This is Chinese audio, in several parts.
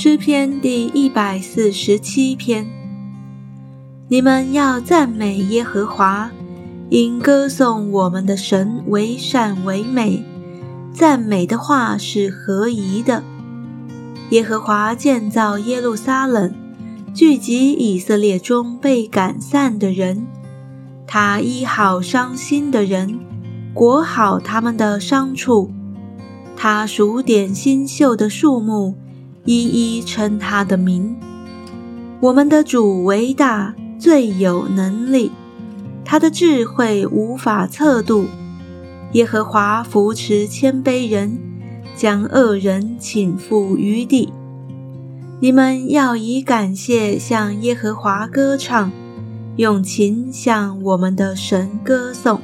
诗篇第一百四十七篇。你们要赞美耶和华，因歌颂我们的神为善为美。赞美的话是合宜的。耶和华建造耶路撒冷，聚集以色列中被赶散的人。他医好伤心的人，裹好他们的伤处。他数点新秀的树木，一一称他的名。我们的主为大，最有能力，他的智慧无法测度。耶和华扶持谦卑人，将恶人请赴于地。你们要以感谢向耶和华歌唱。用琴向我们的神歌颂，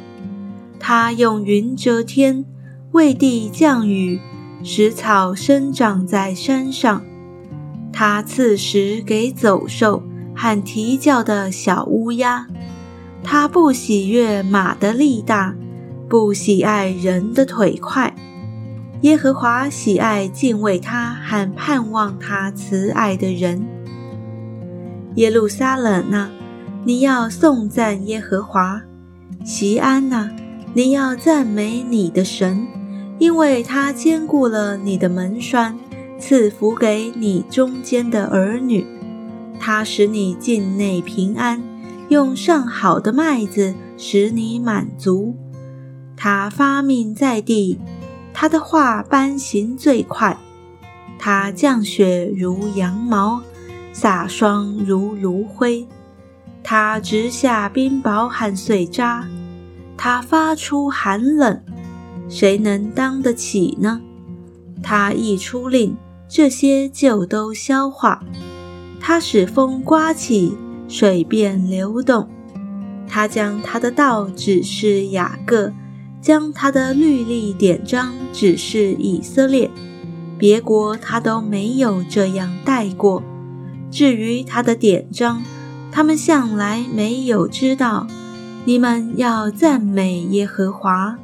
他用云遮天，为地降雨，使草生长在山上。他赐食给走兽和啼叫的小乌鸦。他不喜悦马的力大，不喜爱人的腿快。耶和华喜爱敬畏他和盼望他慈爱的人。耶路撒冷啊！你要颂赞耶和华，席安呐！你要赞美你的神，因为他兼顾了你的门栓，赐福给你中间的儿女。他使你境内平安，用上好的麦子使你满足。他发命在地，他的话颁行最快。他降雪如羊毛，洒霜如炉灰。他直下冰雹和碎渣，他发出寒冷，谁能当得起呢？他一出令，这些就都消化。他使风刮起，水便流动。他将他的道指示雅各，将他的律例典章指示以色列。别国他都没有这样带过。至于他的典章，他们向来没有知道，你们要赞美耶和华。